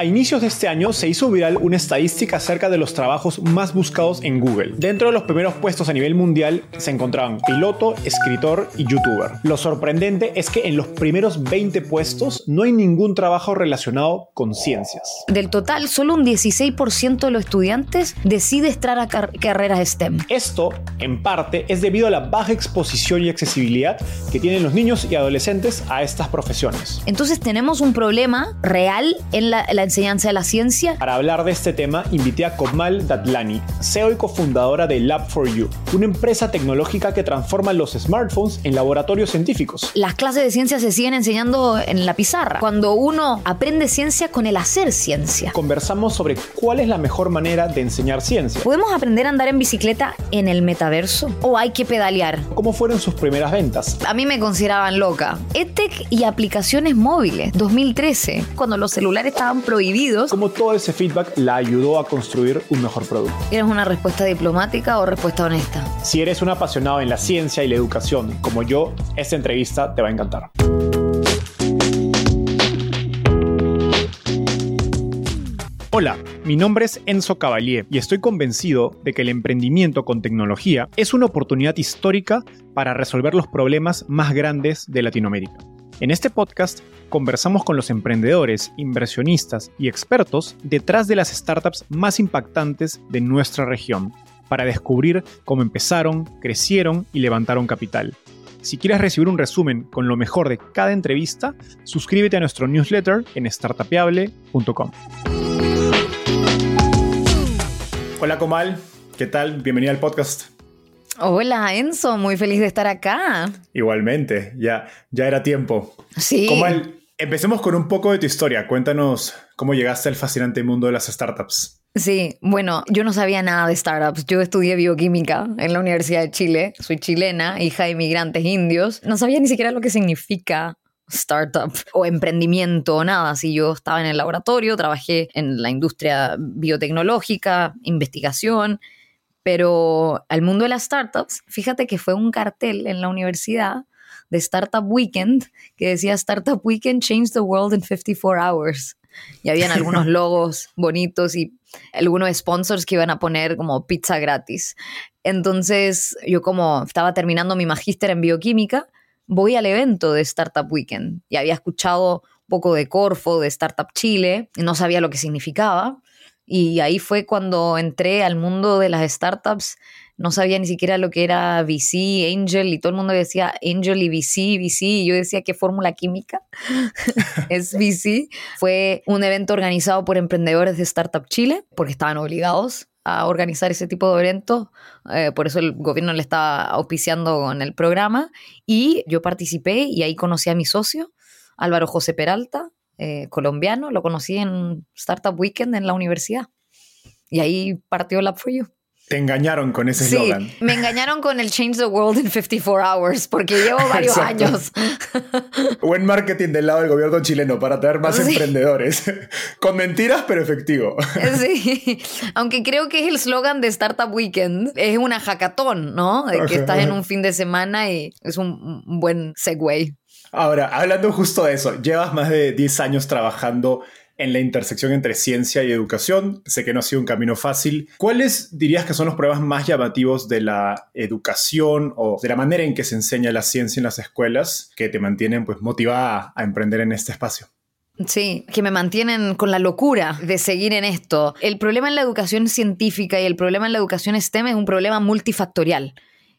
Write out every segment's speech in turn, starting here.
A inicios de este año se hizo viral una estadística acerca de los trabajos más buscados en Google. Dentro de los primeros puestos a nivel mundial se encontraban piloto, escritor y youtuber. Lo sorprendente es que en los primeros 20 puestos no hay ningún trabajo relacionado con ciencias. Del total, solo un 16% de los estudiantes decide entrar a carreras STEM. Esto, en parte, es debido a la baja exposición y accesibilidad que tienen los niños y adolescentes a estas profesiones. Entonces tenemos un problema real en la, la enseñanza de la ciencia. Para hablar de este tema, invité a Komal Datlani, CEO y cofundadora de Lab4U, una empresa tecnológica que transforma los smartphones en laboratorios científicos. Las clases de ciencia se siguen enseñando en la pizarra, cuando uno aprende ciencia con el hacer ciencia. Conversamos sobre cuál es la mejor manera de enseñar ciencia. ¿Podemos aprender a andar en bicicleta en el metaverso? ¿O hay que pedalear? ¿Cómo fueron sus primeras ventas? A mí me consideraban loca. EdTech y aplicaciones móviles, 2013, cuando los celulares estaban prohibidos como todo ese feedback la ayudó a construir un mejor producto. ¿Eres una respuesta diplomática o respuesta honesta? Si eres un apasionado en la ciencia y la educación como yo, esta entrevista te va a encantar. Hola, mi nombre es Enzo Cavalier y estoy convencido de que el emprendimiento con tecnología es una oportunidad histórica para resolver los problemas más grandes de Latinoamérica. En este podcast conversamos con los emprendedores, inversionistas y expertos detrás de las startups más impactantes de nuestra región para descubrir cómo empezaron, crecieron y levantaron capital. Si quieres recibir un resumen con lo mejor de cada entrevista, suscríbete a nuestro newsletter en startupeable.com. Hola Comal, ¿qué tal? Bienvenida al podcast. Hola Enzo, muy feliz de estar acá. Igualmente, ya, ya era tiempo. Sí. Empecemos con un poco de tu historia. Cuéntanos cómo llegaste al fascinante mundo de las startups. Sí, bueno, yo no sabía nada de startups. Yo estudié bioquímica en la Universidad de Chile. Soy chilena, hija de inmigrantes indios. No sabía ni siquiera lo que significa startup o emprendimiento o nada. Si yo estaba en el laboratorio, trabajé en la industria biotecnológica, investigación pero al mundo de las startups, fíjate que fue un cartel en la universidad de Startup Weekend que decía Startup Weekend Change the World in 54 Hours. Y habían algunos logos bonitos y algunos sponsors que iban a poner como pizza gratis. Entonces yo como estaba terminando mi magíster en bioquímica, voy al evento de Startup Weekend y había escuchado un poco de Corfo, de Startup Chile, y no sabía lo que significaba. Y ahí fue cuando entré al mundo de las startups. No sabía ni siquiera lo que era VC, Angel, y todo el mundo decía Angel y VC, VC, y yo decía, ¿qué fórmula química es VC? Fue un evento organizado por emprendedores de Startup Chile, porque estaban obligados a organizar ese tipo de eventos, eh, por eso el gobierno le estaba auspiciando con el programa, y yo participé y ahí conocí a mi socio, Álvaro José Peralta, eh, colombiano, lo conocí en Startup Weekend en la universidad. Y ahí partió Lab for You. Te engañaron con ese eslogan. Sí, me engañaron con el Change the World in 54 Hours, porque llevo varios años. Buen marketing del lado del gobierno chileno para tener más emprendedores. con mentiras, pero efectivo. sí, aunque creo que es el eslogan de Startup Weekend. Es una hackathon, ¿no? De que estás en un fin de semana y es un buen segue. Ahora, hablando justo de eso, llevas más de 10 años trabajando en la intersección entre ciencia y educación. Sé que no ha sido un camino fácil. ¿Cuáles dirías que son los problemas más llamativos de la educación o de la manera en que se enseña la ciencia en las escuelas que te mantienen pues motivada a emprender en este espacio? Sí, que me mantienen con la locura de seguir en esto. El problema en la educación científica y el problema en la educación STEM es un problema multifactorial.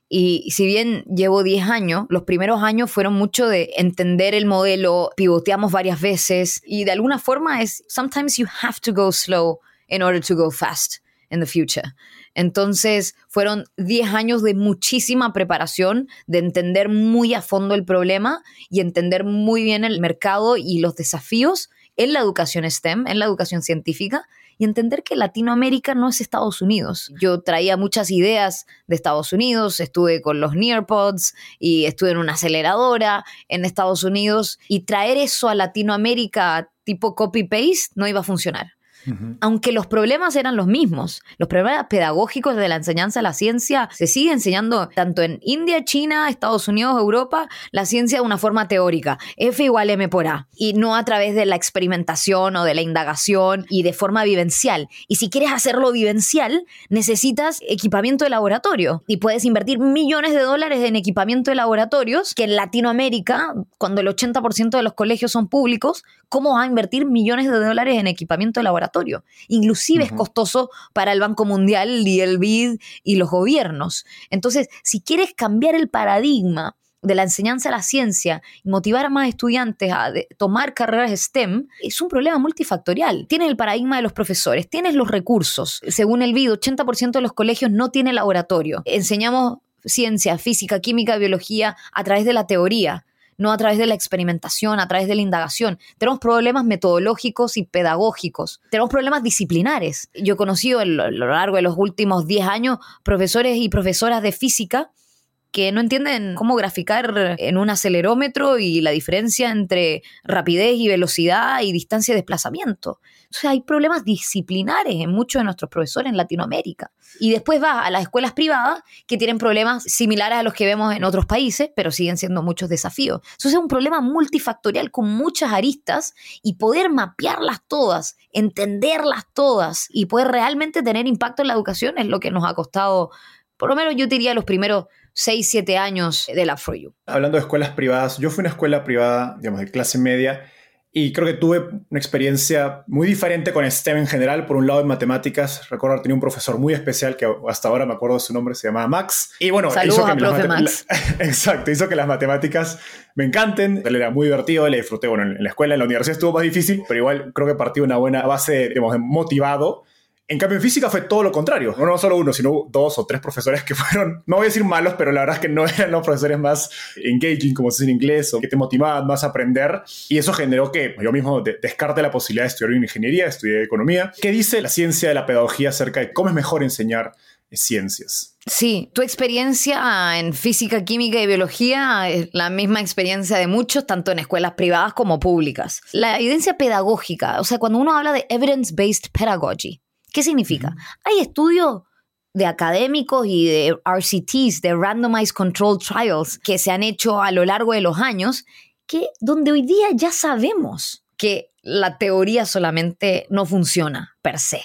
Y si bien llevo 10 años, los primeros años fueron mucho de entender el modelo, pivoteamos varias veces y de alguna forma es, sometimes you have to go slow in order to go fast in the future. Entonces fueron 10 años de muchísima preparación, de entender muy a fondo el problema y entender muy bien el mercado y los desafíos en la educación STEM, en la educación científica, y entender que Latinoamérica no es Estados Unidos. Yo traía muchas ideas de Estados Unidos, estuve con los Nearpods y estuve en una aceleradora en Estados Unidos y traer eso a Latinoamérica tipo copy-paste no iba a funcionar aunque los problemas eran los mismos. Los problemas pedagógicos de la enseñanza de la ciencia se sigue enseñando tanto en India, China, Estados Unidos, Europa, la ciencia de una forma teórica, F igual M por A, y no a través de la experimentación o de la indagación y de forma vivencial. Y si quieres hacerlo vivencial, necesitas equipamiento de laboratorio y puedes invertir millones de dólares en equipamiento de laboratorios que en Latinoamérica, cuando el 80% de los colegios son públicos, ¿cómo va a invertir millones de dólares en equipamiento de laboratorio? Inclusive es costoso para el Banco Mundial y el BID y los gobiernos. Entonces, si quieres cambiar el paradigma de la enseñanza a la ciencia y motivar a más estudiantes a tomar carreras STEM, es un problema multifactorial. Tienes el paradigma de los profesores, tienes los recursos. Según el BID, 80% de los colegios no tienen laboratorio. Enseñamos ciencia, física, química, biología a través de la teoría no a través de la experimentación, a través de la indagación. Tenemos problemas metodológicos y pedagógicos. Tenemos problemas disciplinares. Yo he conocido a lo largo de los últimos 10 años profesores y profesoras de física que no entienden cómo graficar en un acelerómetro y la diferencia entre rapidez y velocidad y distancia de desplazamiento. O sea, hay problemas disciplinares en muchos de nuestros profesores en Latinoamérica. Y después va a las escuelas privadas que tienen problemas similares a los que vemos en otros países, pero siguen siendo muchos desafíos. Eso es un problema multifactorial con muchas aristas y poder mapearlas todas, entenderlas todas y poder realmente tener impacto en la educación es lo que nos ha costado, por lo menos yo diría los primeros 6, 7 años de la FroYou. Hablando de escuelas privadas, yo fui a una escuela privada, digamos, de clase media, y creo que tuve una experiencia muy diferente con STEM en general. Por un lado, en matemáticas, recuerdo tenido un profesor muy especial que hasta ahora me acuerdo de su nombre, se llamaba Max. Y bueno, hizo que las Max. Exacto, hizo que las matemáticas me encanten. Él era muy divertido, le disfruté. Bueno, en la escuela, en la universidad estuvo más difícil, pero igual creo que partí de una buena base, digamos, motivado en cambio, en física fue todo lo contrario. No, solo uno, sino dos o tres profesores que fueron, no voy a decir malos, pero la verdad es que no eran los profesores más engaging, como se dice en inglés, o que te motivaban más a aprender. Y eso generó que yo mismo descarte la posibilidad de estudiar ingeniería, estudié economía. ¿Qué dice la ciencia de la pedagogía acerca de cómo es mejor enseñar ciencias? Sí, tu experiencia en física, química y biología es la misma experiencia de muchos, tanto en escuelas privadas como públicas. La evidencia pedagógica, o sea, cuando uno habla de evidence-based pedagogy, ¿Qué significa? Hay estudios de académicos y de RCTs, de Randomized Control Trials, que se han hecho a lo largo de los años, que donde hoy día ya sabemos que la teoría solamente no funciona per se.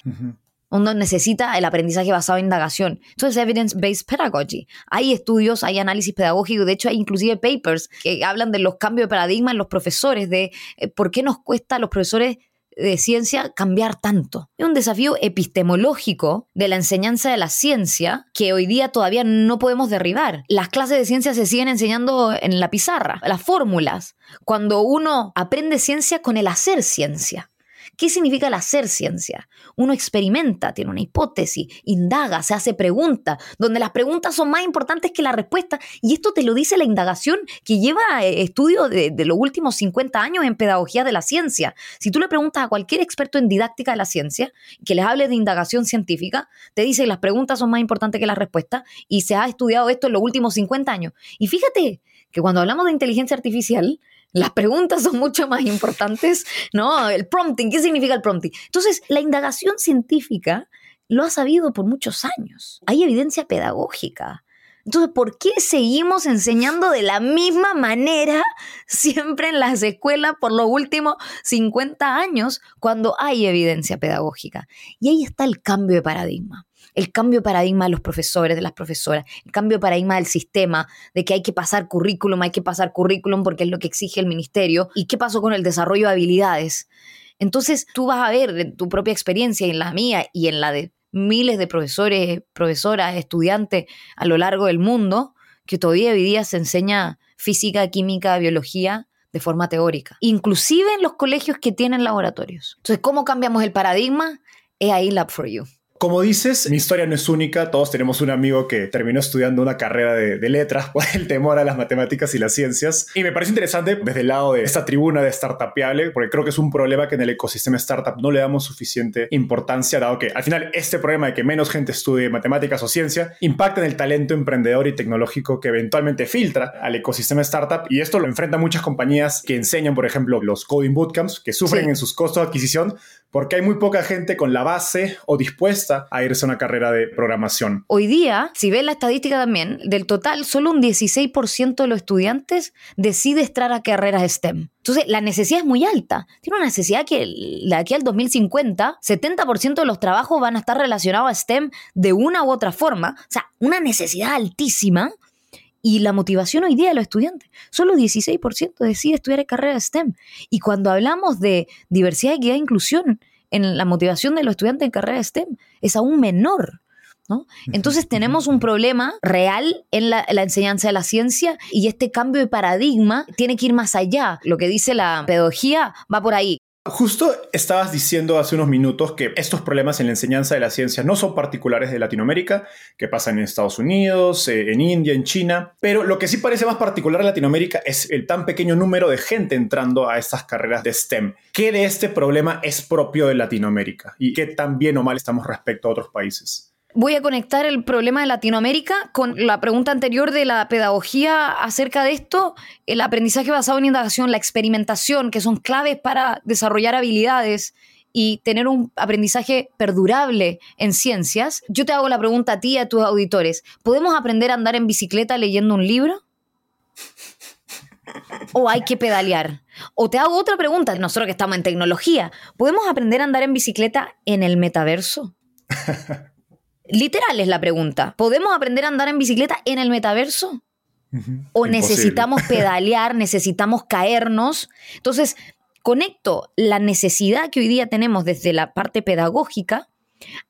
Uno necesita el aprendizaje basado en indagación. Entonces, evidence-based pedagogy. Hay estudios, hay análisis pedagógico, de hecho hay inclusive papers que hablan de los cambios de paradigma en los profesores, de eh, por qué nos cuesta a los profesores de ciencia cambiar tanto. Es un desafío epistemológico de la enseñanza de la ciencia que hoy día todavía no podemos derribar. Las clases de ciencia se siguen enseñando en la pizarra, las fórmulas, cuando uno aprende ciencia con el hacer ciencia. ¿Qué significa el hacer ciencia? Uno experimenta, tiene una hipótesis, indaga, se hace preguntas, donde las preguntas son más importantes que la respuesta. Y esto te lo dice la indagación que lleva eh, estudio de, de los últimos 50 años en pedagogía de la ciencia. Si tú le preguntas a cualquier experto en didáctica de la ciencia que les hable de indagación científica, te dice que las preguntas son más importantes que las respuestas y se ha estudiado esto en los últimos 50 años. Y fíjate que cuando hablamos de inteligencia artificial, las preguntas son mucho más importantes, ¿no? El prompting, ¿qué significa el prompting? Entonces, la indagación científica lo ha sabido por muchos años. Hay evidencia pedagógica Entonces, ¿por qué seguimos enseñando de la misma manera siempre en las escuelas por los últimos 50 años cuando hay evidencia pedagógica? Y ahí está el cambio de paradigma. El cambio de paradigma de los profesores, de las profesoras, el cambio de paradigma del sistema, de que hay que pasar currículum, hay que pasar currículum porque es lo que exige el ministerio. ¿Y qué pasó con el desarrollo de habilidades? Entonces tú vas a ver en tu propia experiencia, en la mía y en la de miles de profesores, profesoras, estudiantes a lo largo del mundo, que todavía hoy día se enseña física, química, biología de forma teórica, inclusive en los colegios que tienen laboratorios. Entonces, ¿cómo cambiamos el paradigma? Es ahí Lab for You. Como dices, mi historia no es única. Todos tenemos un amigo que terminó estudiando una carrera de, letras por el temor a las matemáticas y las ciencias. Y me parece interesante desde el lado de esta tribuna de startupiable, porque creo que es un problema que en el ecosistema startup no le damos suficiente importancia, dado que al final este problema de que menos gente estudie matemáticas o ciencia impacta en el talento emprendedor y tecnológico que eventualmente filtra al ecosistema startup. Y esto lo enfrentan muchas compañías que enseñan, por ejemplo, los coding bootcamps, que sufren en sus costos de adquisición porque hay muy poca gente con la base o dispuesta a irse a una carrera de programación. Hoy día, si ves la estadística también, del total, solo un 16% de los estudiantes decide entrar a carreras STEM. Entonces, la necesidad es muy alta. Tiene una necesidad que de aquí al 2050, 70% de los trabajos van a estar relacionados a STEM de una u otra forma. O sea, una necesidad altísima y la motivación hoy día de los estudiantes. Solo 16% decide estudiar carrera STEM. Y cuando hablamos de diversidad, equidad e inclusión, en la motivación de los estudiantes en carrera STEM es aún menor. ¿No? Entonces tenemos un problema real en la, la, enseñanza de la ciencia y este cambio de paradigma tiene que ir más allá. Lo que dice la pedagogía va por ahí. Justo estabas diciendo hace unos minutos que estos problemas en la enseñanza de la ciencia no son particulares de Latinoamérica, que pasan en Estados Unidos, eh, en India, en China, pero lo que sí parece más particular de Latinoamérica es el tan pequeño número de gente entrando a estas carreras de STEM. ¿Qué de este problema es propio de Latinoamérica y qué tan bien o mal estamos respecto a otros países? Voy a conectar el problema de Latinoamérica con la pregunta anterior de la pedagogía acerca de esto, el aprendizaje basado en indagación, la experimentación, que son claves para desarrollar habilidades y tener un aprendizaje perdurable en ciencias. Yo te hago la pregunta a ti y a tus auditores, ¿podemos aprender a andar en bicicleta leyendo un libro? ¿O hay que pedalear? O te hago otra pregunta, nosotros que estamos en tecnología, ¿podemos aprender a andar en bicicleta en el metaverso? Literal es la pregunta. ¿Podemos aprender a andar en bicicleta en el metaverso? ¿O necesitamos pedalear, necesitamos caernos? Entonces, conecto la necesidad que hoy día tenemos desde la parte pedagógica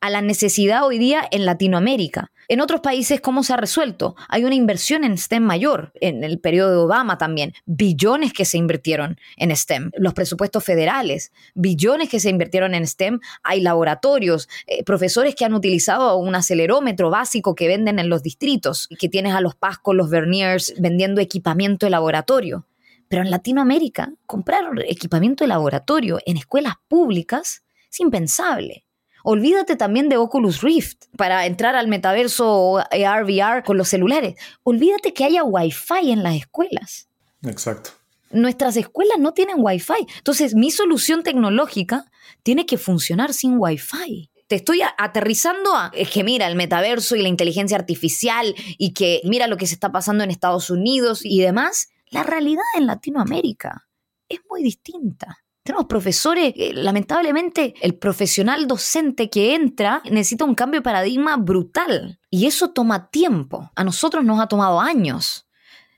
a la necesidad hoy día en Latinoamérica. En otros países, ¿cómo se ha resuelto? Hay una inversión en STEM mayor, en el periodo de Obama también, billones que se invirtieron en STEM, los presupuestos federales, billones que se invirtieron en STEM, hay laboratorios, eh, profesores que han utilizado un acelerómetro básico que venden en los distritos, que tienes a los Pascos, los Verniers vendiendo equipamiento de laboratorio. Pero en Latinoamérica, comprar equipamiento de laboratorio en escuelas públicas es impensable. Olvídate también de Oculus Rift para entrar al metaverso AR, VR con los celulares. Olvídate que haya Wi-Fi en las escuelas. Exacto. Nuestras escuelas no tienen Wi-Fi. Entonces, mi solución tecnológica tiene que funcionar sin Wi-Fi te estoy aterrizando a es que mira el metaverso y la inteligencia artificial y que mira lo que se está pasando en Estados Unidos y demás. La realidad en Latinoamérica es muy distinta. Tenemos profesores, lamentablemente el profesional docente que entra necesita un cambio de paradigma brutal y eso toma tiempo. A nosotros nos ha tomado años.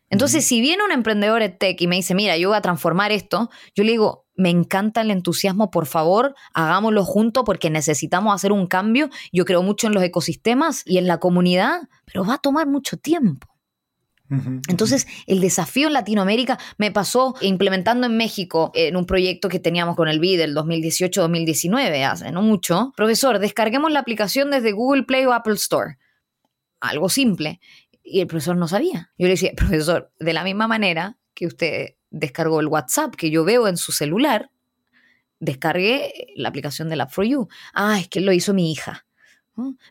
Entonces, si viene un emprendedor de tech y me dice, mira, yo voy a transformar esto, yo le digo, me encanta el entusiasmo, por favor, hagámoslo juntos porque necesitamos hacer un cambio. Yo creo mucho en los ecosistemas y en la comunidad, pero va a tomar mucho tiempo. Entonces, el desafío en Latinoamérica me pasó implementando en México en un proyecto que teníamos con el BID del 2018-2019, hace no mucho. Profesor, descarguemos la aplicación desde Google Play o Apple Store. Algo simple. Y el profesor no sabía. Yo le decía, profesor, de la misma manera que usted descargó el WhatsApp que yo veo en su celular, descargué la aplicación de la For You. Ah, es que lo hizo mi hija.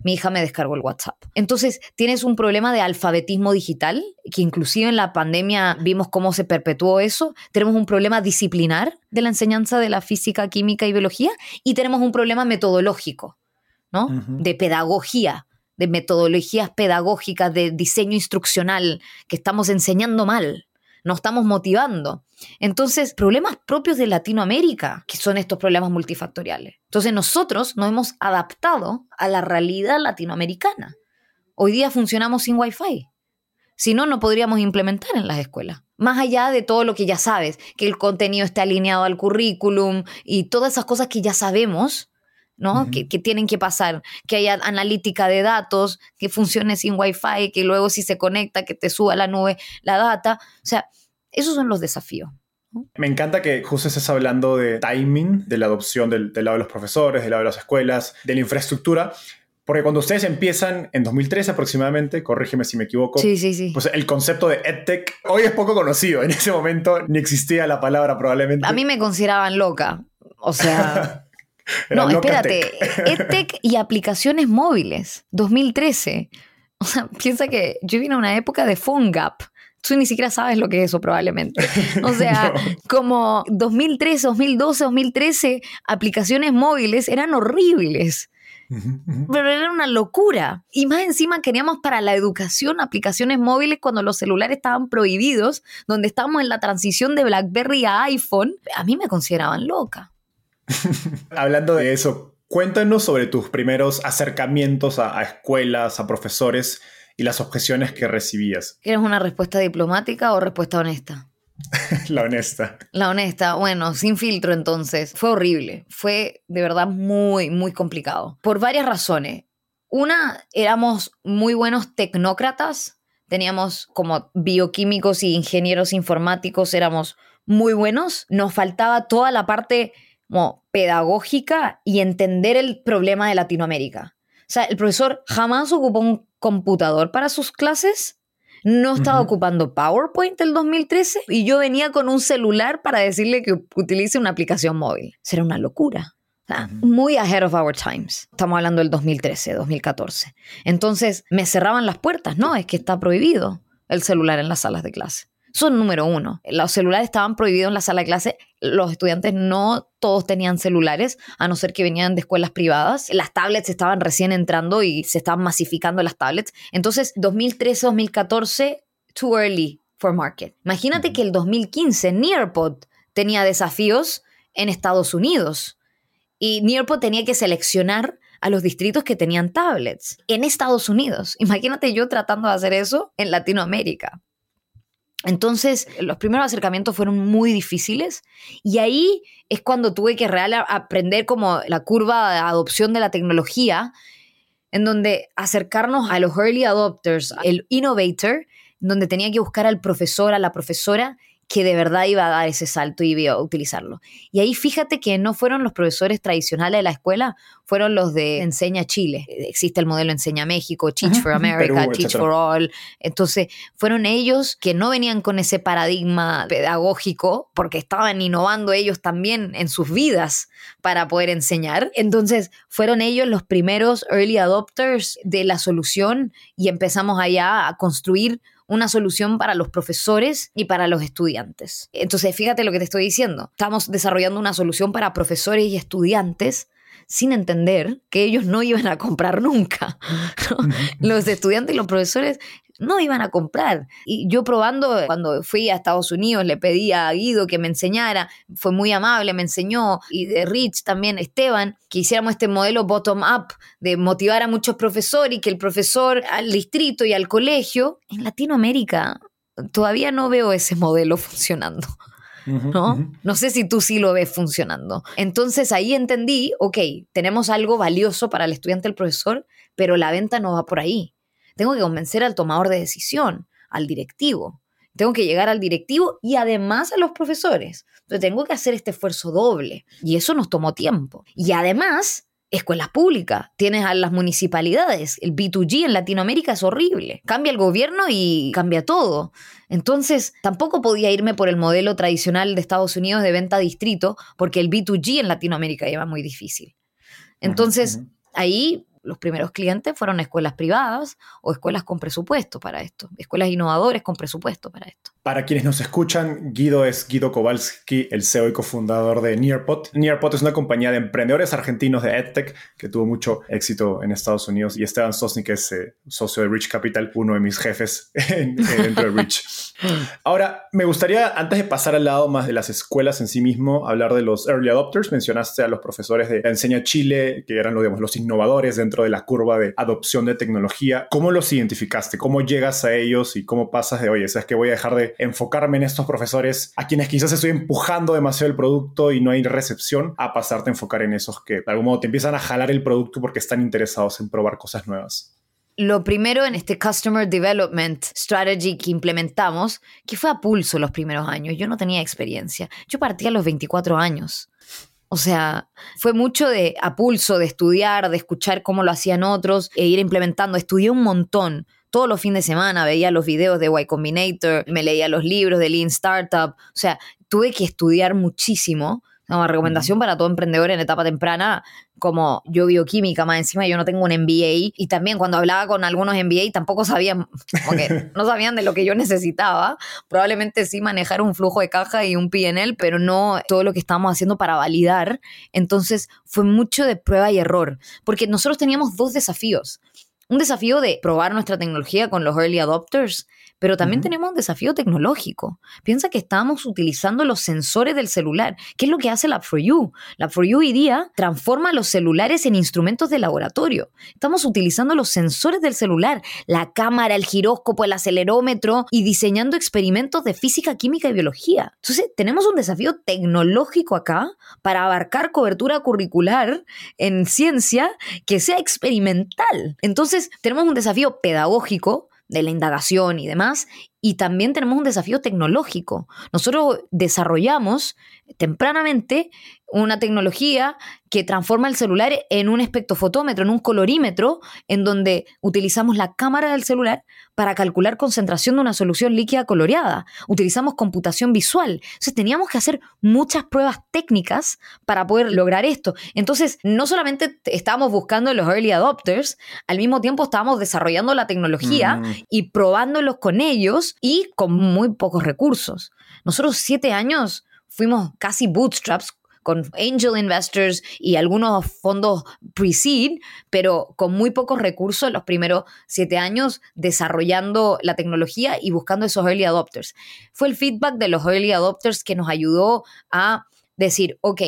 Mi hija me descargó el WhatsApp. Entonces, tienes un problema de alfabetismo digital, que inclusive en la pandemia vimos cómo se perpetuó eso. Tenemos un problema disciplinar de la enseñanza de la física, química y biología, y tenemos un problema metodológico, ¿no? De pedagogía de metodologías pedagógicas, de diseño instruccional, que estamos enseñando mal, no estamos motivando. Entonces, problemas propios de Latinoamérica, que son estos problemas multifactoriales. Entonces, nosotros nos hemos adaptado a la realidad latinoamericana. Hoy día funcionamos sin Wi-Fi. Si no, no podríamos implementar en las escuelas. Más allá de todo lo que ya sabes, que el contenido esté alineado al currículum y todas esas cosas que ya sabemos, ¿no? que, que, tienen que pasar, que haya analítica de datos, que funcione sin Wi-Fi, que luego si se conecta, que te suba a la nube la data. O sea, esos son los desafíos. Me encanta que justo estés hablando de timing, de la adopción del, del, lado de los profesores, del lado de las escuelas, de la infraestructura. Porque cuando ustedes empiezan en 2013 aproximadamente, corrígeme si me equivoco, sí, sí, sí. pues el concepto de EdTech hoy es poco conocido. En ese momento ni existía la palabra probablemente. A mí me consideraban loca. O sea... no, espérate. EdTech y aplicaciones móviles. 2013. O sea, piensa que yo vine a una época de PhoneGap tú ni siquiera sabes lo que es eso probablemente. O sea, no. como 2013, 2012, 2013, aplicaciones móviles eran horribles. Uh -huh. Pero era una locura. Y más encima queríamos para la educación aplicaciones móviles cuando los celulares estaban prohibidos, donde estábamos en la transición de BlackBerry a iPhone. A mí me consideraban loca. Hablando de eso, cuéntanos sobre tus primeros acercamientos a, a escuelas, a profesores y las objeciones que recibías. ¿Quieres una respuesta diplomática o respuesta honesta? La honesta. La honesta, bueno, sin filtro entonces. Fue horrible, fue de verdad muy, muy complicado. Por varias razones. Una, éramos muy buenos tecnócratas, teníamos como bioquímicos y ingenieros informáticos, éramos muy buenos. Nos faltaba toda la parte como pedagógica y entender el problema de Latinoamérica. O sea, el profesor jamás ocupó un computador para sus clases, no estaba uh -huh. ocupando PowerPoint el 2013 y yo venía con un celular para decirle que utilice una aplicación móvil. Será una locura. O sea, uh -huh. Muy ahead of our times. Estamos hablando del 2013, 2014. Entonces me cerraban las puertas. No, es que está prohibido el celular en las salas de clase. Son número uno. Los celulares estaban prohibidos en la sala de clase. Los estudiantes no todos tenían celulares, a no ser que venían de escuelas privadas. Las tablets estaban recién entrando y se estaban masificando las tablets. Entonces, 2013-2014, too early for market. Imagínate que el 2015 Nearpod tenía desafíos en Estados Unidos y Nearpod tenía que seleccionar a los distritos que tenían tablets en Estados Unidos. Imagínate yo tratando de hacer eso en Latinoamérica. Entonces, los primeros acercamientos fueron muy difíciles y ahí es cuando tuve que real aprender como la curva de adopción de la tecnología, en donde acercarnos a los early adopters, el innovator, donde tenía que buscar al profesor, a la profesora que de verdad iba a dar ese salto y iba a utilizarlo. Y ahí fíjate que no fueron los profesores tradicionales de la escuela, fueron los de Enseña Chile. Existe el modelo Enseña México, Teach for America, Perú, Teach for All. Entonces, fueron ellos que no venían con ese paradigma pedagógico, porque estaban innovando ellos también en sus vidas para poder enseñar. Entonces, fueron ellos los primeros early adopters de la solución y empezamos allá a construir una solución para los profesores y para los estudiantes. Entonces, fíjate lo que te estoy diciendo. Estamos desarrollando una solución para profesores y estudiantes sin entender que ellos no iban a comprar nunca. ¿no? Los estudiantes y los profesores no iban a comprar. Y yo probando, cuando fui a Estados Unidos, le pedí a Guido que me enseñara, fue muy amable, me enseñó, y de Rich también, Esteban, que hiciéramos este modelo bottom-up de motivar a muchos profesores y que el profesor al distrito y al colegio, en Latinoamérica todavía no veo ese modelo funcionando. ¿no? No sé si tú sí lo ves funcionando. Entonces ahí entendí, ok, tenemos algo valioso para el estudiante, el profesor, pero la venta no va por ahí. Tengo que convencer al tomador de decisión, al directivo. Tengo que llegar al directivo y además a los profesores. Entonces tengo que hacer este esfuerzo doble. Y eso nos tomó tiempo. Y además, escuelas públicas, tienes a las municipalidades. El B2G en Latinoamérica es horrible. Cambia el gobierno y cambia todo. Entonces, tampoco podía irme por el modelo tradicional de Estados Unidos de venta a distrito, porque el B2G en Latinoamérica iba muy difícil. Entonces, ahí los primeros clientes fueron escuelas privadas o escuelas con presupuesto para esto, escuelas innovadores con presupuesto para esto. Para quienes nos escuchan, Guido es Guido Kowalski, el CEO y cofundador de Nearpot. Nearpot es una compañía de emprendedores argentinos de EdTech que tuvo mucho éxito en Estados Unidos y Esteban Sosnik es eh, socio de Rich Capital, uno de mis jefes dentro de Rich. Ahora, me gustaría, antes de pasar al lado más de las escuelas en sí mismo, hablar de los early adopters. Mencionaste a los profesores de la Enseña Chile, que eran digamos, los innovadores dentro de la curva de adopción de tecnología. ¿Cómo los identificaste? ¿Cómo llegas a ellos y cómo pasas de, oye, sabes que voy a dejar de enfocarme en estos profesores a quienes quizás estoy empujando demasiado el producto y no hay recepción, a pasarte a enfocar en esos que de algún modo te empiezan a jalar el producto porque están interesados en probar cosas nuevas? Lo primero en este Customer Development Strategy que implementamos, que fue a pulso los primeros años, yo no tenía experiencia. Yo partí a los 24 años. O sea, fue mucho de a pulso, de estudiar, de escuchar cómo lo hacían otros e ir implementando. Estudié un montón. Todos los fines de semana veía los videos de Y Combinator, me leía los libros de Lean Startup. O sea, tuve que estudiar muchísimo una recomendación para todo emprendedor en etapa temprana, como yo bioquímica, más encima yo no tengo un MBA y también cuando hablaba con algunos MBA tampoco sabían, no sabían de lo que yo necesitaba. Probablemente sí manejar un flujo de caja y un PNL, pero no todo lo que estábamos haciendo para validar. Entonces fue mucho de prueba y error, porque nosotros teníamos dos desafíos. Un desafío de probar nuestra tecnología con los early adopters pero también tenemos un desafío tecnológico. Piensa que estamos utilizando los sensores del celular. ¿Qué es lo que hace la For You? La For You hoy día transforma los celulares en instrumentos de laboratorio. Estamos utilizando los sensores del celular, la cámara, el giróscopo, el acelerómetro y diseñando experimentos de física, química y biología. Entonces, tenemos un desafío tecnológico acá para abarcar cobertura curricular en ciencia que sea experimental. Entonces, tenemos un desafío pedagógico de la indagación y demás. Y también tenemos un desafío tecnológico. Nosotros desarrollamos tempranamente una tecnología que transforma el celular en un espectrofotómetro, en un colorímetro, en donde utilizamos la cámara del celular para calcular concentración de una solución líquida coloreada. Utilizamos computación visual. Entonces teníamos que hacer muchas pruebas técnicas para poder lograr esto. Entonces, no solamente estábamos buscando los early adopters, al mismo tiempo estábamos desarrollando la tecnología mm. y probándolos con ellos y con muy pocos recursos. Nosotros siete años fuimos casi bootstraps con angel investors y algunos fondos pre-seed, pero con muy pocos recursos los primeros siete años desarrollando la tecnología y buscando esos early adopters. Fue el feedback de los early adopters que nos ayudó a decir, ok,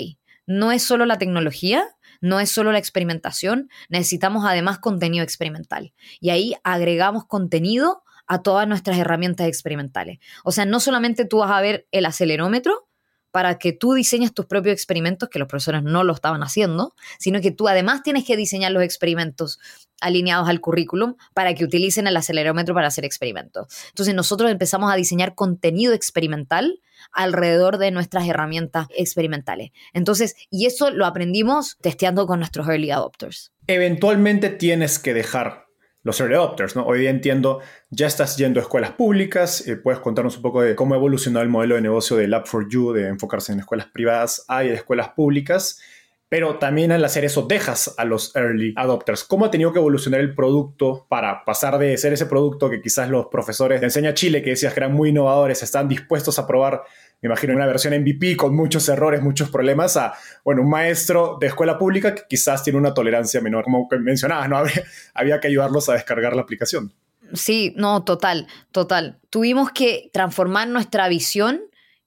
no es solo la tecnología, no es solo la experimentación, necesitamos además contenido experimental. Y ahí agregamos contenido a todas nuestras herramientas experimentales. O sea, no solamente tú vas a ver el acelerómetro, para que tú diseñes tus propios experimentos, que los profesores no lo estaban haciendo, sino que tú además tienes que diseñar los experimentos alineados al currículum para que utilicen el acelerómetro para hacer experimentos. Entonces nosotros empezamos a diseñar contenido experimental alrededor de nuestras herramientas experimentales. Entonces, y eso lo aprendimos testeando con nuestros early adopters. Eventualmente tienes que dejar los early adopters, ¿no? Hoy día entiendo, ya estás yendo a escuelas públicas, eh, puedes contarnos un poco de cómo evolucionó el modelo de negocio de Lab4U, de enfocarse en escuelas privadas hay escuelas públicas, pero también al hacer eso dejas a los early adopters. ¿Cómo ha tenido que evolucionar el producto para pasar de ser ese producto que quizás los profesores de Enseña Chile, que decías que eran muy innovadores, están dispuestos a probar me imagino una versión MVP con muchos errores, muchos problemas, a, bueno, un maestro de escuela pública que quizás tiene una tolerancia menor, como mencionabas, ¿no? Había, había que ayudarlos a descargar la aplicación. Sí, no, total, total. Tuvimos que transformar nuestra visión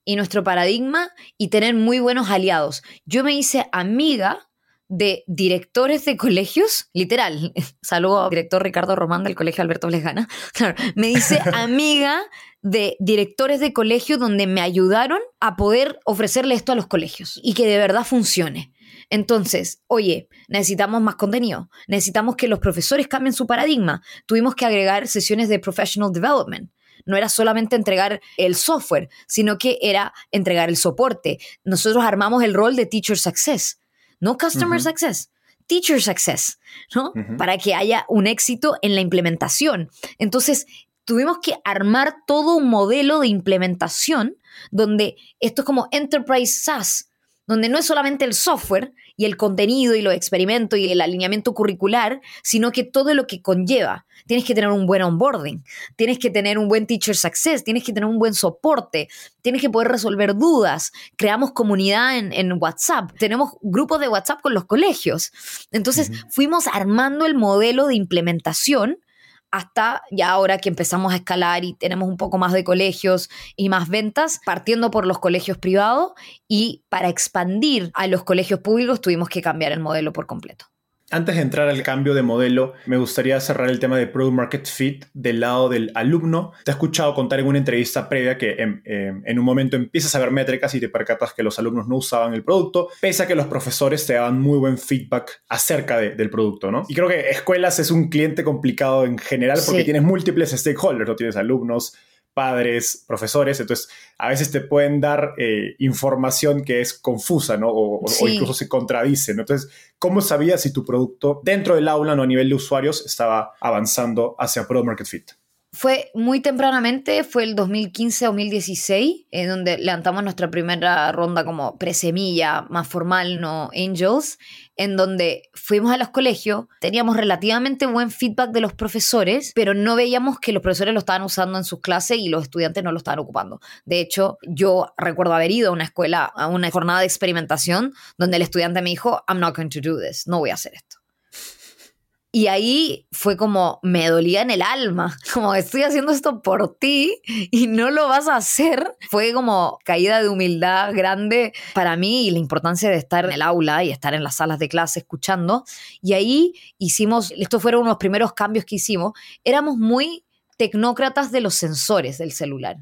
y nuestro paradigma y tener muy buenos aliados. Yo me hice amiga de directores de colegios, literal, saludo al director Ricardo Román del Colegio Alberto Lejana, me dice amiga de directores de colegio donde me ayudaron a poder ofrecerle esto a los colegios y que de verdad funcione. Entonces, oye, necesitamos más contenido, necesitamos que los profesores cambien su paradigma, tuvimos que agregar sesiones de professional development. No era solamente entregar el software, sino que era entregar el soporte. Nosotros armamos el rol de Teacher Success, no Customer Success. Teacher Success, ¿no? Para que haya un éxito en la implementación. Entonces, tuvimos que armar todo un modelo de implementación donde esto es como Enterprise SaaS, donde no es solamente el software y el contenido y los experimentos y el alineamiento curricular, sino que todo lo que conlleva. Tienes que tener un buen onboarding, tienes que tener un buen teacher success, tienes que tener un buen soporte, tienes que poder resolver dudas. Creamos comunidad en, en WhatsApp, tenemos grupos de WhatsApp con los colegios. Entonces fuimos armando el modelo de implementación hasta ya ahora que empezamos a escalar y tenemos un poco más de colegios y más ventas, partiendo por los colegios privados y para expandir a los colegios públicos tuvimos que cambiar el modelo por completo. Antes de entrar al cambio de modelo, me gustaría cerrar el tema de Product Market Fit del lado del alumno. Te he escuchado contar en una entrevista previa que en, un momento empiezas a ver métricas y te percatas que los alumnos no usaban el producto, pese a que los profesores te daban muy buen feedback acerca del producto, ¿no? Y creo que escuelas es un cliente complicado en general porque tienes múltiples stakeholders, ¿no? Tienes alumnos, padres, profesores, entonces a veces te pueden dar eh, información que es confusa, ¿no? O, incluso se contradice, ¿no? Entonces, ¿cómo sabías si tu producto dentro del aula, no a nivel de usuarios, estaba avanzando hacia Product Market Fit? Fue muy tempranamente, fue el 2015-2016, en donde levantamos nuestra primera ronda como presemilla más formal, no Angels, en donde fuimos a los colegios, teníamos relativamente buen feedback de los profesores, pero no veíamos que los profesores lo estaban usando en sus clases y los estudiantes no lo estaban ocupando. De hecho, yo recuerdo haber ido a una escuela, a una jornada de experimentación, donde el estudiante me dijo, I'm not going to do this, no voy a hacer esto. Y ahí fue como, me dolía en el alma, como estoy haciendo esto por ti y no lo vas a hacer. Fue como caída de humildad grande para mí y la importancia de estar en el aula y estar en las salas de clase escuchando. Y ahí hicimos, estos fueron unos primeros cambios que hicimos, éramos muy tecnócratas de los sensores del celular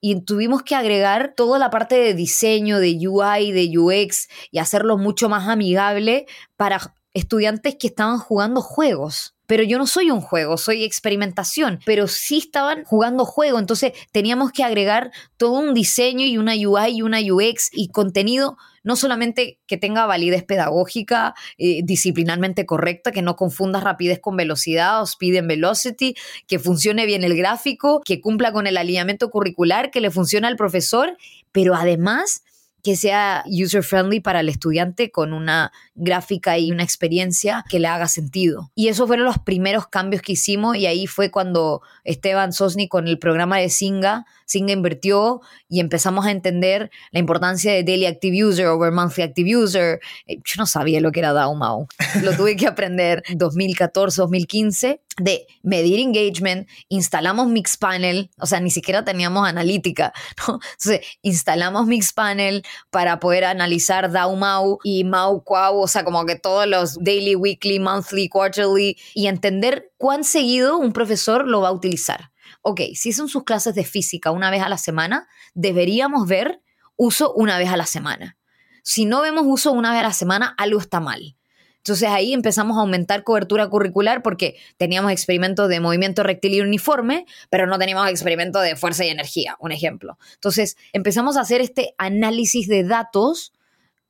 y tuvimos que agregar toda la parte de diseño, de UI, de UX y hacerlo mucho más amigable para estudiantes que estaban jugando juegos. Pero yo no soy un juego, soy experimentación, pero sí estaban jugando juego, entonces teníamos que agregar todo un diseño y una UI y una UX y contenido no solamente que tenga validez pedagógica, eh, disciplinarmente correcta, que no confunda rapidez con velocidad o speed and velocity, que funcione bien el gráfico, que cumpla con el alineamiento curricular, que le funcione al profesor, pero además que sea user friendly para el estudiante con una gráfica y una experiencia que le haga sentido. Y esos fueron los primeros cambios que hicimos y ahí fue cuando Esteban Sosni con el programa de Singa, Singa invirtió y empezamos a entender la importancia de Daily Active User over Monthly Active User. Eh, yo no sabía lo que era DAO Lo tuve que aprender 2014, 2015 de medir engagement, instalamos Mixpanel, o sea, ni siquiera teníamos analítica, ¿no? Entonces, instalamos Mixpanel para poder analizar DAO Mau y Mau Quau o sea, como que todos los daily, weekly, monthly, quarterly, y entender cuán seguido un profesor lo va a utilizar. Ok, si son sus clases de física una vez a la semana, deberíamos ver uso una vez a la semana. Si no vemos uso una vez a la semana, algo está mal. Entonces ahí empezamos a aumentar cobertura curricular porque teníamos experimentos de movimiento rectilíneo uniforme, pero no teníamos experimentos de fuerza y energía, un ejemplo. Entonces empezamos a hacer este análisis de datos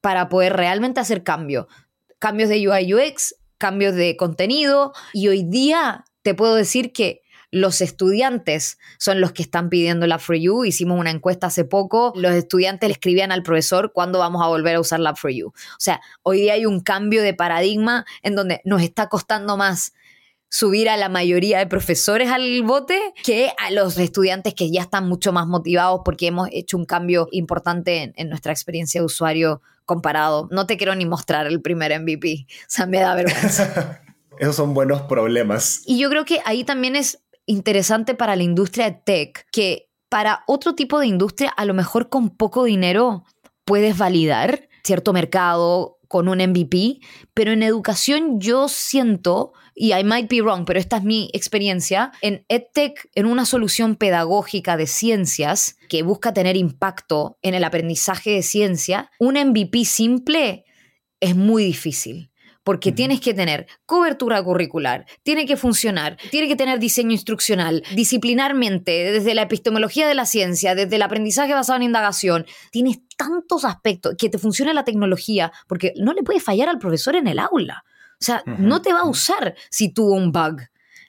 para poder realmente hacer cambios. Cambios de UI UX, cambios de contenido y hoy día te puedo decir que los estudiantes son los que están pidiendo la For You. Hicimos una encuesta hace poco. Los estudiantes le escribían al profesor cuándo vamos a volver a usar la For You. O sea, hoy día hay un cambio de paradigma en donde nos está costando más subir a la mayoría de profesores al bote que a los estudiantes que ya están mucho más motivados porque hemos hecho un cambio importante en, nuestra experiencia de usuario comparado. No te quiero ni mostrar el primer MVP, o sea, me da vergüenza. Esos son buenos problemas. Y yo creo que ahí también es interesante para la industria de tech que para otro tipo de industria, a lo mejor con poco dinero puedes validar cierto mercado con un MVP, pero en educación yo siento y I might be wrong, pero esta es mi experiencia, en EdTech, en una solución pedagógica de ciencias que busca tener impacto en el aprendizaje de ciencia, un MVP simple es muy difícil porque tienes que tener cobertura curricular, tiene que funcionar, tiene que tener diseño instruccional, disciplinarmente, desde la epistemología de la ciencia, desde el aprendizaje basado en indagación, tienes tantos aspectos que te funcione la tecnología, porque no le puede fallar al profesor en el aula. O sea, no te va a usar si tuvo un bug.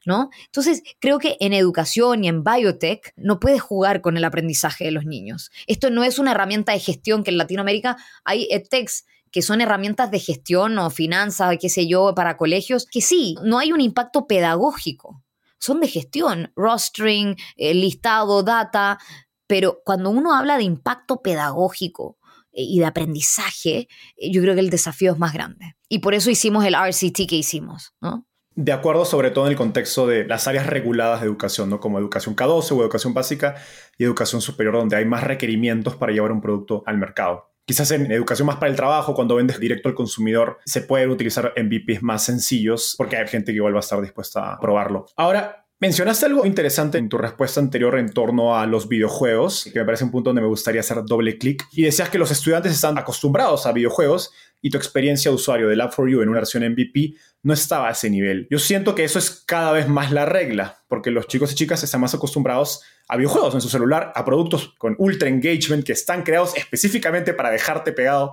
¿no? Entonces, creo que en educación y en biotech no puedes jugar con el aprendizaje de los niños. Esto no es una herramienta de gestión que en Latinoamérica hay edtechs que son herramientas de gestión o finanzas, qué sé yo, para colegios, que sí, no hay un impacto pedagógico, son de gestión, rostering, eh, listado, data, pero cuando uno habla de impacto pedagógico eh, y de aprendizaje, eh, yo creo que el desafío es más grande. Y por eso hicimos el RCT que hicimos, ¿no? De acuerdo, sobre todo en el contexto de las áreas reguladas de educación, ¿no? como educación K12 o educación básica y educación superior, donde hay más requerimientos para llevar un producto al mercado. Quizás en educación más para el trabajo, cuando vendes directo al consumidor, se pueden utilizar MVPs más sencillos porque hay gente que igual va a estar dispuesta a probarlo. Ahora, Mencionaste algo interesante en tu respuesta anterior en torno a los videojuegos, que me parece un punto donde me gustaría hacer doble clic. Y decías que los estudiantes están acostumbrados a videojuegos y tu experiencia de usuario del App4U en una versión MVP no estaba a ese nivel. Yo siento que eso es cada vez más la regla, porque los chicos y chicas están más acostumbrados a videojuegos en su celular, a productos con ultra engagement que están creados específicamente para dejarte pegado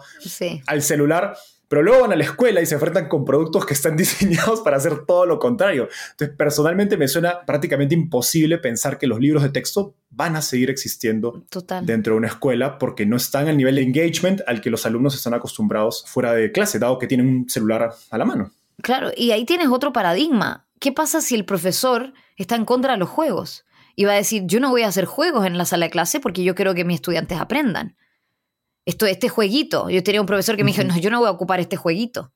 al celular pero luego van a la escuela y se enfrentan con productos que están diseñados para hacer todo lo contrario. Entonces, personalmente me suena prácticamente imposible pensar que los libros de texto van a seguir existiendo dentro de una escuela porque no están al nivel de engagement al que los alumnos están acostumbrados fuera de clase, dado que tienen un celular a la mano. Claro, y ahí tienes otro paradigma. ¿Qué pasa si el profesor está en contra de los juegos? Y va a decir, yo no voy a hacer juegos en la sala de clase porque yo quiero que mis estudiantes aprendan esto, este jueguito. Yo tenía un profesor que me dijo, no, yo no voy a ocupar este jueguito.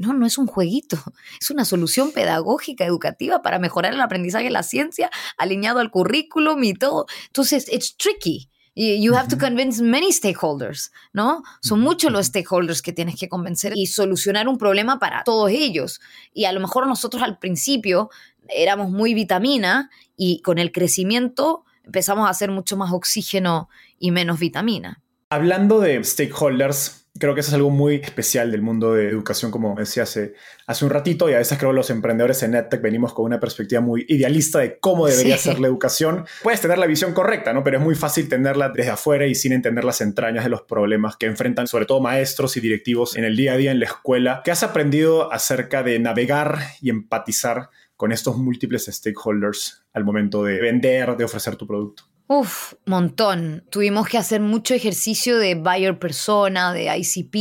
no, no es un jueguito, es una solución pedagógica, educativa para mejorar el aprendizaje de la ciencia, alineado al currículum y todo. Entonces, it's tricky. You have to convince many stakeholders, ¿no? Son muchos los stakeholders que tienes que convencer y solucionar un problema para todos ellos. Y a lo mejor nosotros al principio éramos muy vitamina y con el crecimiento empezamos a hacer mucho más oxígeno y menos vitamina. Hablando de stakeholders, creo que eso es algo muy especial del mundo de educación, como decía hace, hace un ratito, y a veces creo que los emprendedores en EdTech venimos con una perspectiva muy idealista de cómo debería ser la educación. Puedes tener la visión correcta, ¿no? Pero es muy fácil tenerla desde afuera y sin entender las entrañas de los problemas que enfrentan sobre todo maestros y directivos en el día a día en la escuela. ¿Qué has aprendido acerca de navegar y empatizar con estos múltiples stakeholders al momento de vender, de ofrecer tu producto? Uf, montón. Tuvimos que hacer mucho ejercicio de buyer persona, de ICP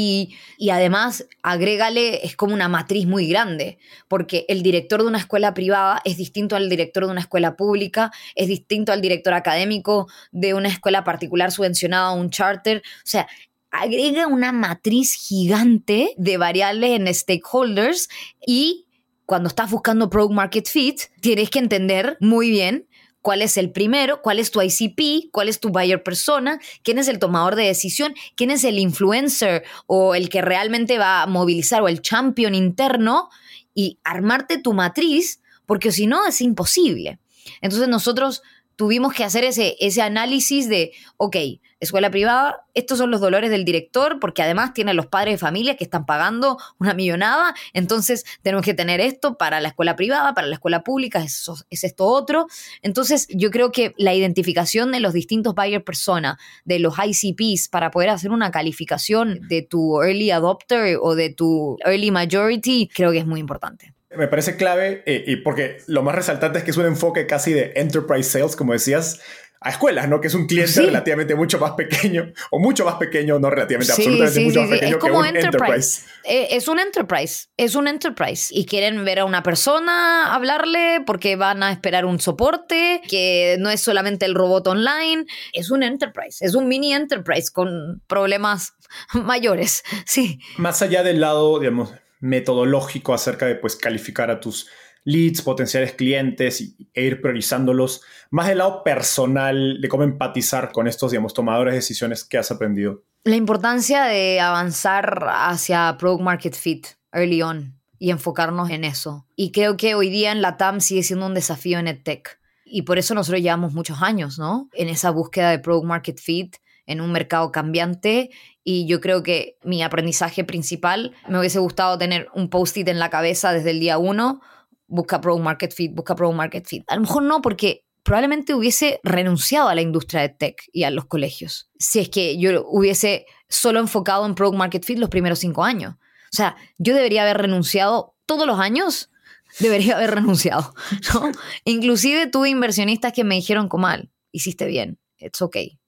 y además agrégale, es como una matriz muy grande, porque el director de una escuela privada es distinto al director de una escuela pública, es distinto al director académico de una escuela particular subvencionada o un charter. O sea, agrega una matriz gigante de variables en stakeholders y cuando estás buscando Product Market Fit, tienes que entender muy bien cuál es el primero, cuál es tu ICP, cuál es tu buyer persona, quién es el tomador de decisión, quién es el influencer o el que realmente va a movilizar o el champion interno y armarte tu matriz, porque si no es imposible. Entonces nosotros tuvimos que hacer ese, ese análisis de, ok, escuela privada, estos son los dolores del director, porque además tiene los padres de familia que están pagando una millonada, entonces tenemos que tener esto para la escuela privada, para la escuela pública, es, es esto otro. Entonces yo creo que la identificación de los distintos buyer persona, de los ICPs, para poder hacer una calificación de tu early adopter o de tu early majority, creo que es muy importante. Me parece clave eh, y porque lo más resaltante es que es un enfoque casi de enterprise sales, como decías, a escuelas, ¿no? Que es un cliente relativamente mucho más pequeño, o mucho más pequeño, no relativamente, absolutamente mucho más pequeño que un enterprise. Eh, es un enterprise, es un enterprise. Y quieren ver a una persona hablarle porque van a esperar un soporte, que no es solamente el robot online, es un enterprise, es un mini enterprise con problemas mayores, sí. Más allá del lado, digamos, metodológico acerca de pues calificar a tus leads, potenciales clientes e ir priorizándolos, más del lado personal de cómo empatizar con estos, digamos, tomadores de decisiones que has aprendido. La importancia de avanzar hacia Product Market Fit early on y enfocarnos en eso. Y creo que hoy día en la TAM sigue siendo un desafío en EdTech. Y por eso nosotros llevamos muchos años, ¿no? En esa búsqueda de Product Market Fit en un mercado cambiante y yo creo que mi aprendizaje principal me hubiese gustado tener un post-it en la cabeza desde el día uno, busca Pro Market Fit, busca Pro Market Fit. A lo mejor no, porque probablemente hubiese renunciado a la industria de tech y a los colegios, si es que yo hubiese solo enfocado en Pro Market Fit los primeros cinco años. O sea, yo debería haber renunciado todos los años debería haber renunciado. ¿no? Inclusive tuve inversionistas que me dijeron, Comal, hiciste bien, it's okay.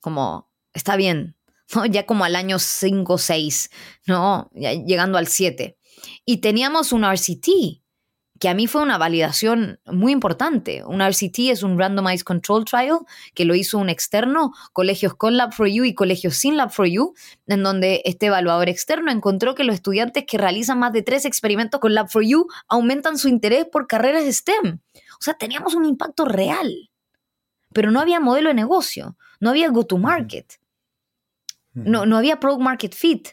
Como, está bien, ¿no? Ya como al año 5 o 6, ¿no? Ya llegando al 7. Y teníamos un RCT, que a mí fue una validación muy importante. Un RCT es un Randomized Control Trial que lo hizo un externo, colegios con Lab4U y colegios sin Lab4U, en donde este evaluador externo encontró que los estudiantes que realizan más de tres experimentos con Lab4U aumentan su interés por carreras STEM. O sea, teníamos un impacto real, pero no había modelo de negocio, no había go-to-market, no, no había product market fit.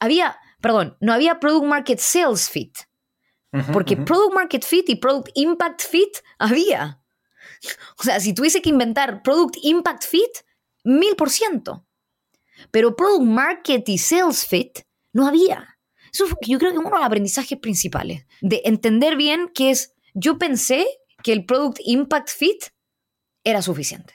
Había, perdón, no había product market sales fit. Porque Product Market Fit y Product Impact Fit había. O sea, si tuviese que inventar Product Impact Fit, mil por ciento. Pero Product Market y Sales Fit no había. Eso yo creo que uno de los aprendizajes principales. De entender bien que es, yo pensé que el Product Impact Fit era suficiente.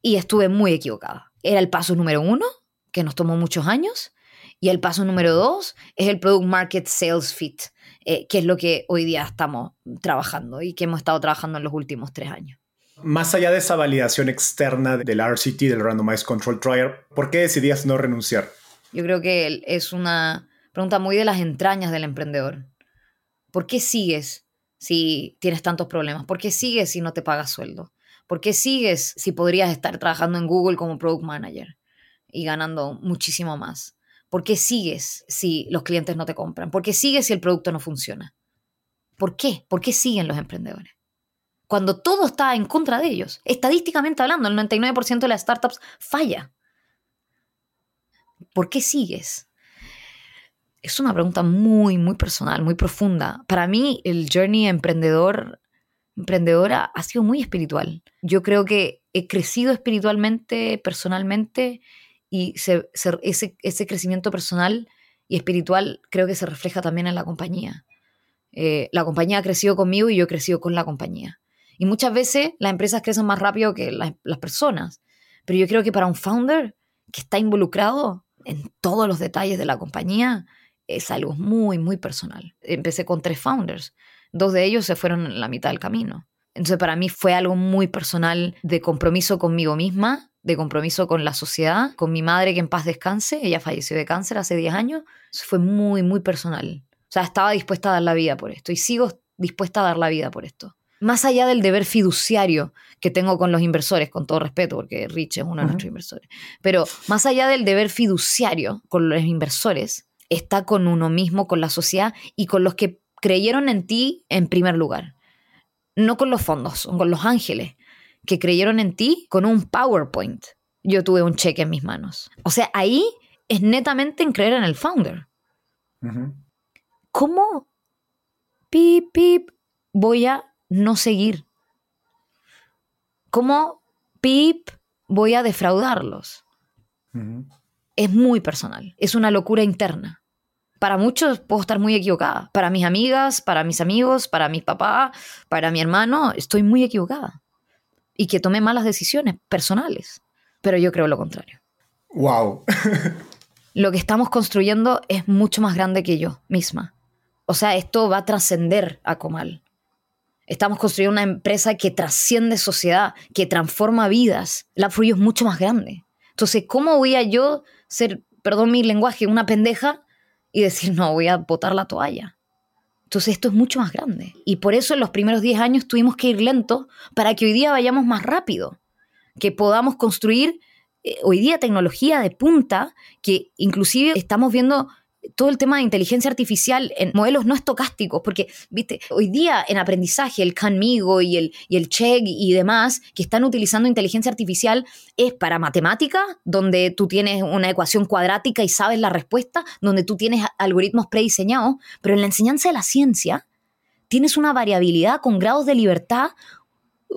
Y estuve muy equivocada. Era el paso número uno, que nos tomó muchos años. Y el paso número dos es el Product Market Sales Fit, eh, que es lo que hoy día estamos trabajando y que hemos estado trabajando en los últimos tres años. Más allá de esa validación externa del RCT, del Randomized Control Trial, ¿por qué decidías no renunciar? Yo creo que es una pregunta muy de las entrañas del emprendedor. ¿Por qué sigues si tienes tantos problemas? ¿Por qué sigues si no te pagas sueldo? ¿Por qué sigues si podrías estar trabajando en Google como Product Manager y ganando muchísimo más? ¿Por qué sigues si los clientes no te compran? ¿Por qué sigues si el producto no funciona? ¿Por qué? ¿Por qué siguen los emprendedores? Cuando todo está en contra de ellos. Estadísticamente hablando, el 99% de las startups falla. ¿Por qué sigues? Es una pregunta muy, muy personal, muy profunda. Para mí, el journey emprendedor, emprendedora ha sido muy espiritual. Yo creo que he crecido espiritualmente, personalmente, y ese, crecimiento personal y espiritual creo que se refleja también en la compañía. Eh, la compañía ha crecido conmigo y yo he crecido con la compañía. Y muchas veces las empresas crecen más rápido que las personas, pero yo creo que para un founder que está involucrado en todos los detalles de la compañía, es algo muy, muy personal. Empecé con tres founders, dos de ellos se fueron en la mitad del camino. Entonces para mí fue algo muy personal de compromiso conmigo misma de compromiso con la sociedad, con mi madre que en paz descanse, ella falleció de cáncer hace 10 años, Eso fue muy, muy personal. O sea, estaba dispuesta a dar la vida por esto y sigo dispuesta a dar la vida por esto. Más allá del deber fiduciario que tengo con los inversores, con todo respeto, porque Rich es uno de nuestros inversores, pero más allá del deber fiduciario con los inversores, está con uno mismo, con la sociedad y con los que creyeron en ti en primer lugar. No con los fondos, con los ángeles, que creyeron en ti con un PowerPoint. Yo tuve un cheque en mis manos. O sea, ahí es netamente en creer en el founder. ¿Cómo pip, pip, voy a no seguir? ¿Cómo pip, voy a defraudarlos? Es muy personal, es una locura interna. Para muchos puedo estar muy equivocada. Para mis amigas, para mis amigos, para mi papá, para mi hermano, estoy muy equivocada y que tome malas decisiones personales. Pero yo creo lo contrario. ¡Wow! lo que estamos construyendo es mucho más grande que yo misma. O sea, esto va a trascender a Comal. Estamos construyendo una empresa que trasciende sociedad, que transforma vidas. La Fruyo es mucho más grande. Entonces, ¿cómo voy a yo ser, perdón mi lenguaje, una pendeja y decir, no, voy a botar la toalla? Entonces esto es mucho más grande. Y por eso en los primeros 10 años tuvimos que ir lento para que hoy día vayamos más rápido, que podamos construir eh, hoy día tecnología de punta, que inclusive estamos viendo todo el tema de inteligencia artificial en modelos no estocásticos, porque, viste, hoy día en aprendizaje el Canmigo y el, y el Chegg y demás que están utilizando inteligencia artificial es para matemática, donde tú tienes una ecuación cuadrática y sabes la respuesta, donde tú tienes algoritmos prediseñados, pero en la enseñanza de la ciencia tienes una variabilidad con grados de libertad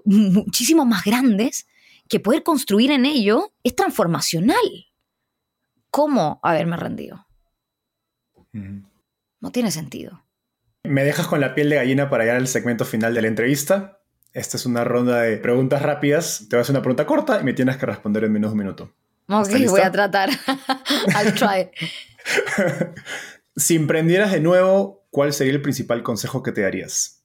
muchísimo más grandes que poder construir en ello es transformacional. ¿Cómo haberme rendido? No tiene sentido. Me dejas con la piel de gallina para llegar al segmento final de la entrevista. Esta es una ronda de preguntas rápidas. Te voy a hacer una pregunta corta y me tienes que responder en menos de un minuto. Ok, voy a tratar. I'll try. si emprendieras de nuevo, ¿cuál sería el principal consejo que te darías?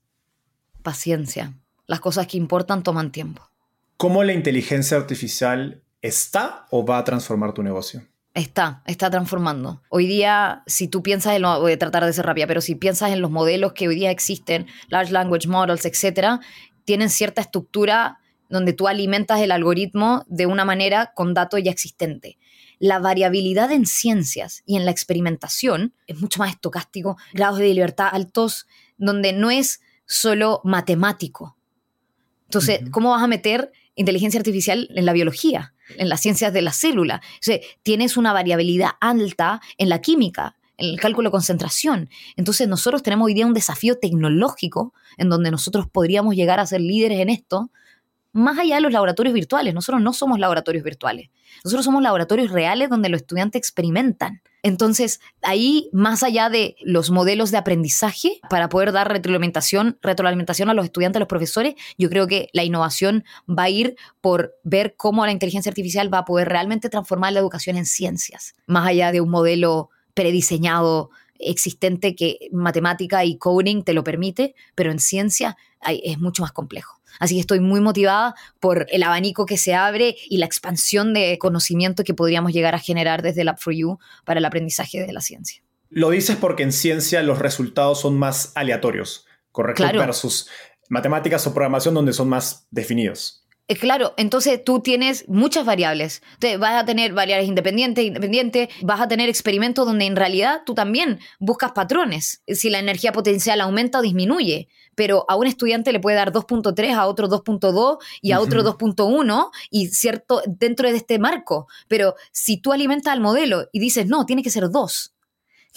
Paciencia. Las cosas que importan toman tiempo. ¿Cómo la inteligencia artificial está o va a transformar tu negocio? Está, está transformando. Hoy día, si tú piensas en lo, voy a tratar de ser rápida, pero si piensas en los modelos que hoy día existen, large language models, etcétera, tienen cierta estructura donde tú alimentas el algoritmo de una manera con datos ya existente. La variabilidad en ciencias y en la experimentación es mucho más estocástico, grados de libertad altos, donde no es solo matemático. Entonces, ¿cómo vas a meter inteligencia artificial en la biología, en las ciencias de la célula? tienes una variabilidad alta en la química, en el cálculo de concentración. Entonces, nosotros tenemos hoy día un desafío tecnológico en donde nosotros podríamos llegar a ser líderes en esto, más allá de los laboratorios virtuales. Nosotros no somos laboratorios virtuales. Nosotros somos laboratorios reales donde los estudiantes experimentan. Entonces, ahí, más allá de los modelos de aprendizaje, para poder dar retroalimentación, retroalimentación a los estudiantes, a los profesores, yo creo que la innovación va a ir por ver cómo la inteligencia artificial va a poder realmente transformar la educación en ciencias, más allá de un modelo prediseñado existente que matemática y coding te lo permite, pero en ciencia es mucho más complejo. Así que estoy muy motivada por el abanico que se abre y la expansión de conocimiento que podríamos llegar a generar desde Lab 4 U para el aprendizaje de la ciencia. Lo dices porque en ciencia los resultados son más aleatorios, ¿correcto? Claro. Versus matemáticas o programación donde son más definidos. Eh, claro, entonces tú tienes muchas variables. Entonces vas a tener variables independientes, independientes, vas a tener experimentos donde en realidad tú también buscas patrones, si la energía potencial aumenta o disminuye, pero a un estudiante le puede dar 2.3, a otro 2.2 y a otro 2.1 y cierto dentro de este marco, pero si tú alimentas al modelo y dices, no, tiene que ser 2,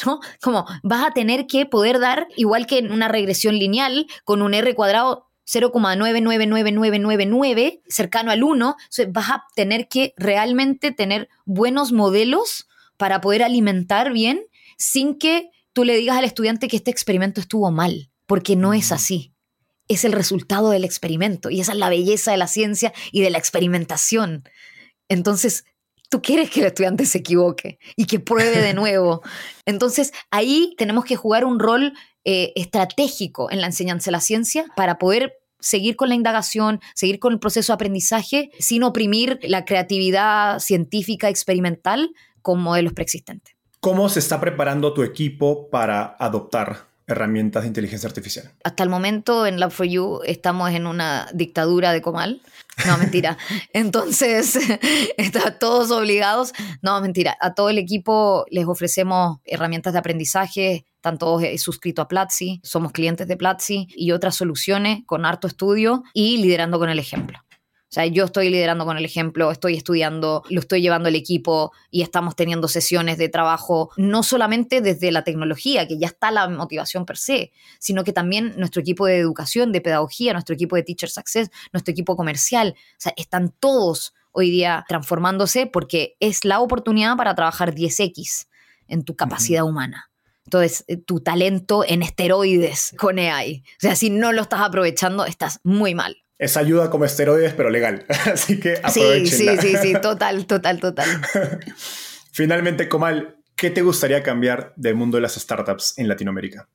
¿no? Como vas a tener que poder dar, igual que en una regresión lineal, con un R cuadrado 0,999999, cercano al 1, vas a tener que realmente tener buenos modelos para poder alimentar bien sin que tú le digas al estudiante que este experimento estuvo mal, porque no es así. Es el resultado del experimento y esa es la belleza de la ciencia y de la experimentación. Entonces, tú quieres que el estudiante se equivoque y que pruebe de nuevo. Entonces, ahí tenemos que jugar un rol eh, estratégico en la enseñanza de la ciencia para poder seguir con la indagación, seguir con el proceso de aprendizaje sin oprimir la creatividad científica experimental con modelos preexistentes. ¿Cómo se está preparando tu equipo para adoptar herramientas de inteligencia artificial? Hasta el momento en Lab4U estamos en una dictadura de comal. No, mentira. Entonces, está todos obligados. No, mentira. A todo el equipo les ofrecemos herramientas de aprendizaje, están todos eh, suscritos a Platzi, somos clientes de Platzi y otras soluciones con harto estudio y liderando con el ejemplo. O sea, yo estoy liderando con el ejemplo, estoy estudiando, lo estoy llevando el equipo y estamos teniendo sesiones de trabajo, no solamente desde la tecnología, que ya está la motivación per se, sino que también nuestro equipo de educación, de pedagogía, nuestro equipo de Teacher Success, nuestro equipo comercial, o sea, están todos hoy día transformándose porque es la oportunidad para trabajar 10x en tu capacidad humana. Entonces, eh, tu talento en esteroides con AI. O sea, si no lo estás aprovechando, estás muy mal es ayuda como esteroides, pero legal. Así que aprovechenla. Sí, sí, sí, sí, total, total, total. Finalmente, Comal, ¿qué te gustaría cambiar del mundo de las startups en Latinoamérica?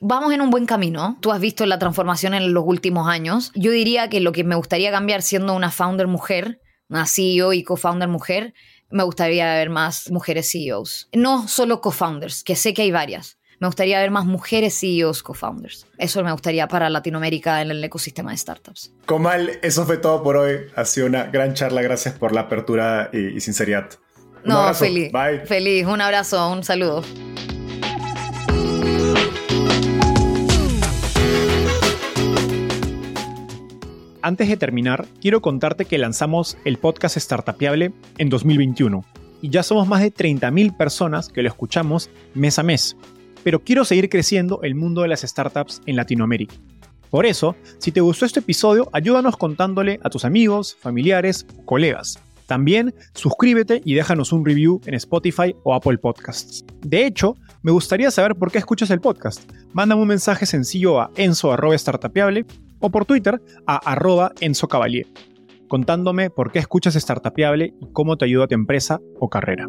Vamos en un buen camino. Tú has visto la transformación en los últimos años. Yo diría que lo que me gustaría cambiar siendo una founder mujer, una CEO y co-founder mujer, me gustaría ver más mujeres CEOs. No solo co-founders, que sé que hay varias, me gustaría ver más mujeres CEOs, co-founders. Eso me gustaría para Latinoamérica en el ecosistema de startups. Comal, eso fue todo por hoy. Ha sido una gran charla. Gracias por la apertura y, sinceridad. no, feliz. Bye. Feliz. Un abrazo, un saludo. Antes de terminar, quiero contarte que lanzamos el podcast Startupiable en 2021 y ya somos más de 30.000 personas que lo escuchamos mes a mes pero quiero seguir creciendo el mundo de las startups en Latinoamérica. Por eso, si te gustó este episodio, ayúdanos contándole a tus amigos, familiares, colegas. También suscríbete y déjanos un review en Spotify o Apple Podcasts. De hecho, me gustaría saber por qué escuchas el podcast. Mándame un mensaje sencillo a enzo.startapeable o por Twitter a arroba enzocavalier, contándome por qué escuchas Startapeable y cómo te ayuda a tu empresa o carrera.